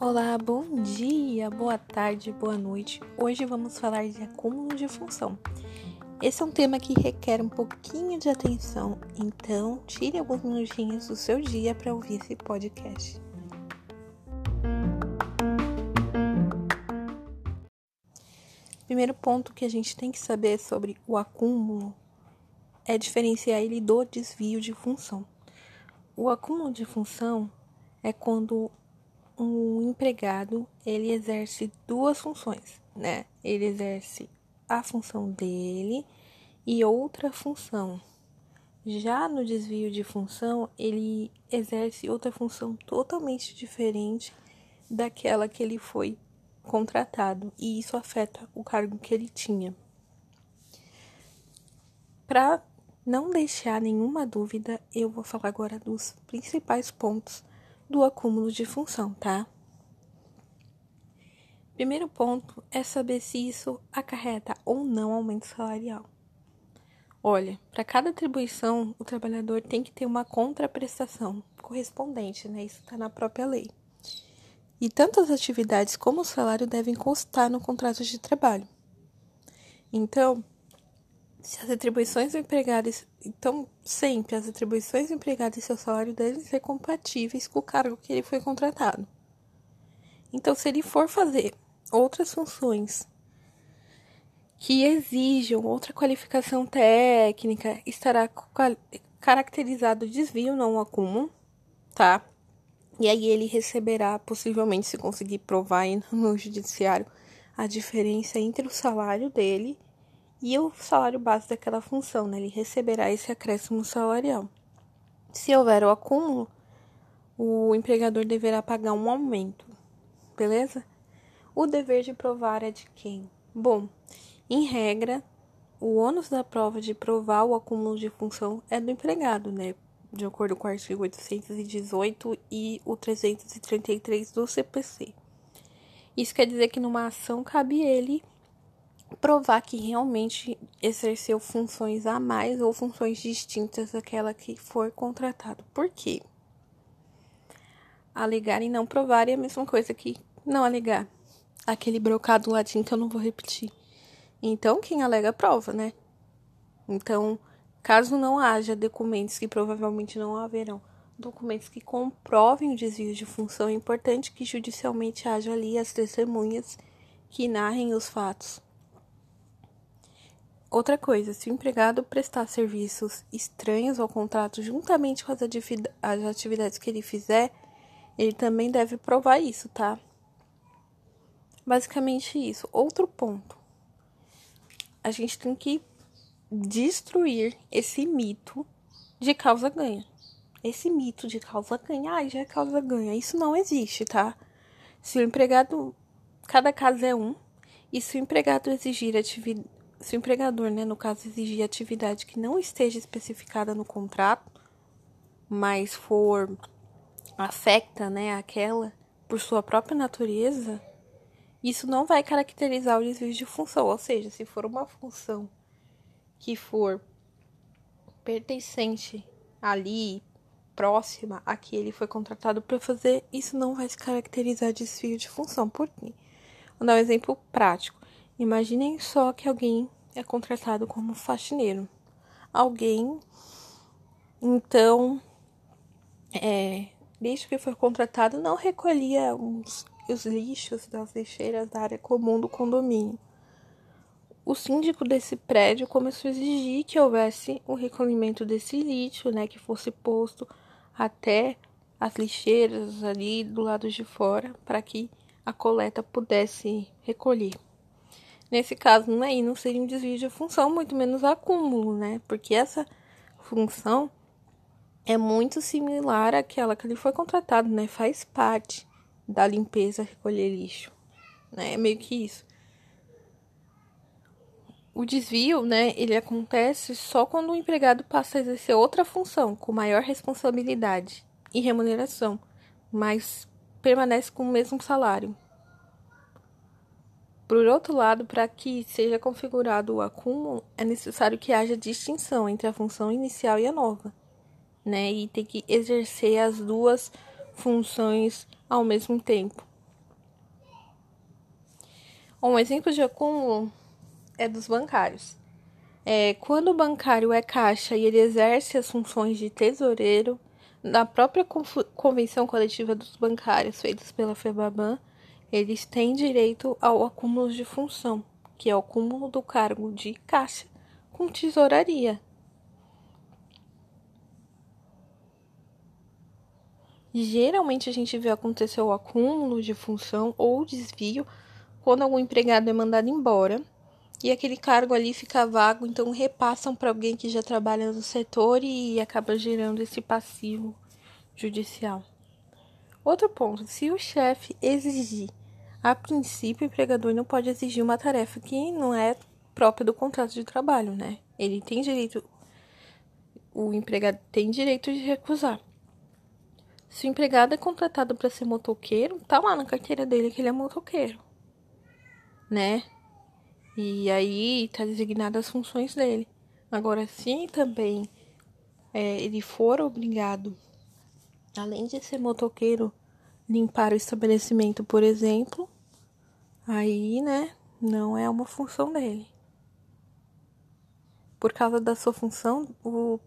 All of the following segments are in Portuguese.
Olá, bom dia, boa tarde, boa noite. Hoje vamos falar de acúmulo de função. Esse é um tema que requer um pouquinho de atenção, então tire alguns minutinhos do seu dia para ouvir esse podcast. Primeiro ponto que a gente tem que saber sobre o acúmulo é diferenciar ele do desvio de função. O acúmulo de função é quando um empregado ele exerce duas funções, né? Ele exerce a função dele e outra função. Já no desvio de função, ele exerce outra função totalmente diferente daquela que ele foi contratado, e isso afeta o cargo que ele tinha. Para não deixar nenhuma dúvida, eu vou falar agora dos principais pontos do acúmulo de função, tá? Primeiro ponto é saber se isso acarreta ou não aumento salarial. Olha, para cada atribuição, o trabalhador tem que ter uma contraprestação correspondente, né? Isso está na própria lei. E tanto as atividades como o salário devem constar no contrato de trabalho. Então, se as atribuições do empregado, então sempre as atribuições do empregado e seu salário devem ser compatíveis com o cargo que ele foi contratado. Então, se ele for fazer outras funções que exijam outra qualificação técnica, estará caracterizado desvio, não acúmulo, tá? E aí ele receberá, possivelmente, se conseguir provar no judiciário, a diferença entre o salário dele e o salário base daquela função, né? Ele receberá esse acréscimo salarial. Se houver o acúmulo, o empregador deverá pagar um aumento, beleza? O dever de provar é de quem? Bom, em regra, o ônus da prova de provar o acúmulo de função é do empregado, né? De acordo com o artigo 818 e o 333 do CPC. Isso quer dizer que numa ação cabe ele provar que realmente exerceu funções a mais ou funções distintas daquela que for contratado. Por quê? Alegar e não provar é a mesma coisa que não alegar. Aquele brocado latim que eu não vou repetir. Então, quem alega prova, né? Então, caso não haja documentos que provavelmente não haverão, documentos que comprovem o desvio de função, é importante que judicialmente haja ali as testemunhas que narrem os fatos. Outra coisa, se o empregado prestar serviços estranhos ao contrato juntamente com as, atividades que ele fizer, ele também deve provar isso, tá? Basicamente isso. Outro ponto. A gente tem que destruir esse mito de causa ganha. Esse mito de causa ganha, ai, já é causa ganha. Isso não existe, tá? Se o empregado, cada caso é um, e se o empregado exigir atividade se o empregador, né, no caso, exigir atividade que não esteja especificada no contrato, mas for afeta, né, aquela por sua própria natureza, isso não vai caracterizar o desvio de função, ou seja, se for uma função que for pertencente ali, próxima a que ele foi contratado para fazer, isso não vai se caracterizar desvio de função. Por quê? Vou dar um exemplo prático. Imaginem só que alguém é contratado como faxineiro. Alguém, então, é, desde que foi contratado, não recolhia os, os lixos das lixeiras da área comum do condomínio. O síndico desse prédio começou a exigir que houvesse o recolhimento desse lixo, né, que fosse posto até as lixeiras ali do lado de fora, para que a coleta pudesse recolher. Nesse caso, aí não seria um desvio de função, muito menos acúmulo, né? Porque essa função é muito similar àquela que ele foi contratado, né? Faz parte da limpeza, recolher lixo, né? É meio que isso. O desvio, né, ele acontece só quando o empregado passa a exercer outra função com maior responsabilidade e remuneração, mas permanece com o mesmo salário. Por outro lado, para que seja configurado o acúmulo, é necessário que haja distinção entre a função inicial e a nova, né? E tem que exercer as duas funções ao mesmo tempo. Um exemplo de acúmulo é dos bancários. É, quando o bancário é caixa e ele exerce as funções de tesoureiro, na própria convenção coletiva dos bancários feitas pela FEBABAN, eles têm direito ao acúmulo de função, que é o acúmulo do cargo de caixa com tesouraria. Geralmente a gente vê acontecer o acúmulo de função ou desvio quando algum empregado é mandado embora e aquele cargo ali fica vago, então repassam para alguém que já trabalha no setor e acaba gerando esse passivo judicial. Outro ponto: se o chefe exigir, a princípio, o empregador não pode exigir uma tarefa que não é própria do contrato de trabalho, né? Ele tem direito, o empregado tem direito de recusar. Se o empregado é contratado para ser motoqueiro, tá lá na carteira dele que ele é motoqueiro, né? E aí tá designadas as funções dele. Agora, se também é, ele for obrigado, além de ser motoqueiro, limpar o estabelecimento, por exemplo, aí, né, não é uma função dele. Por causa da sua função, o,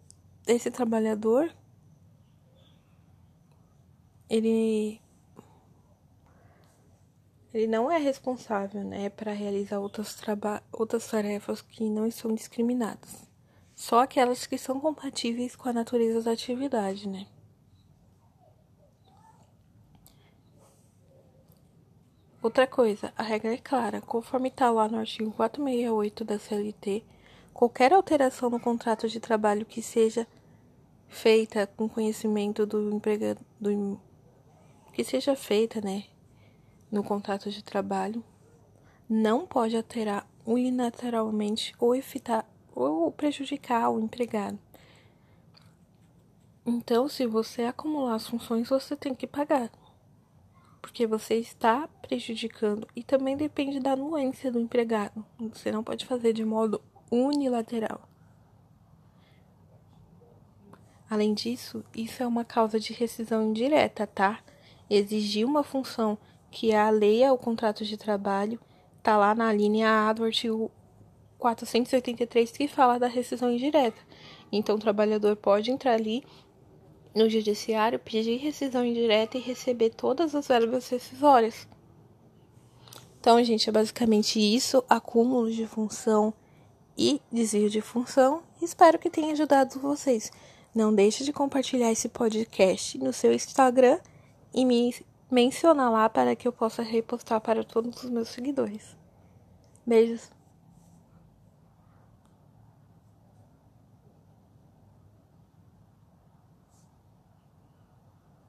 esse trabalhador ele ele não é responsável, né, para realizar outras, outras tarefas que não são discriminadas. Só aquelas que são compatíveis com a natureza da atividade, né? Outra coisa, a regra é clara, conforme está lá no artigo 468 da CLT, qualquer alteração no contrato de trabalho que seja feita com conhecimento do empregador, que seja feita, né, no contrato de trabalho não pode alterar unilateralmente ou evitar ou prejudicar o empregado. Então, se você acumular as funções, você tem que pagar. Porque você está prejudicando e também depende da anuência do empregado. Você não pode fazer de modo unilateral. Além disso, isso é uma causa de rescisão indireta, tá? Exigir uma função que é a lei ao contrato de trabalho, está lá na linha A do artigo 483 que fala da rescisão indireta. Então, o trabalhador pode entrar ali no judiciário, pedir rescisão indireta e receber todas as verbas rescisórias. Então, gente, é basicamente isso: acúmulo de função e desvio de função. Espero que tenha ajudado vocês. Não deixe de compartilhar esse podcast no seu Instagram e me menciona lá para que eu possa repostar para todos os meus seguidores. Beijos!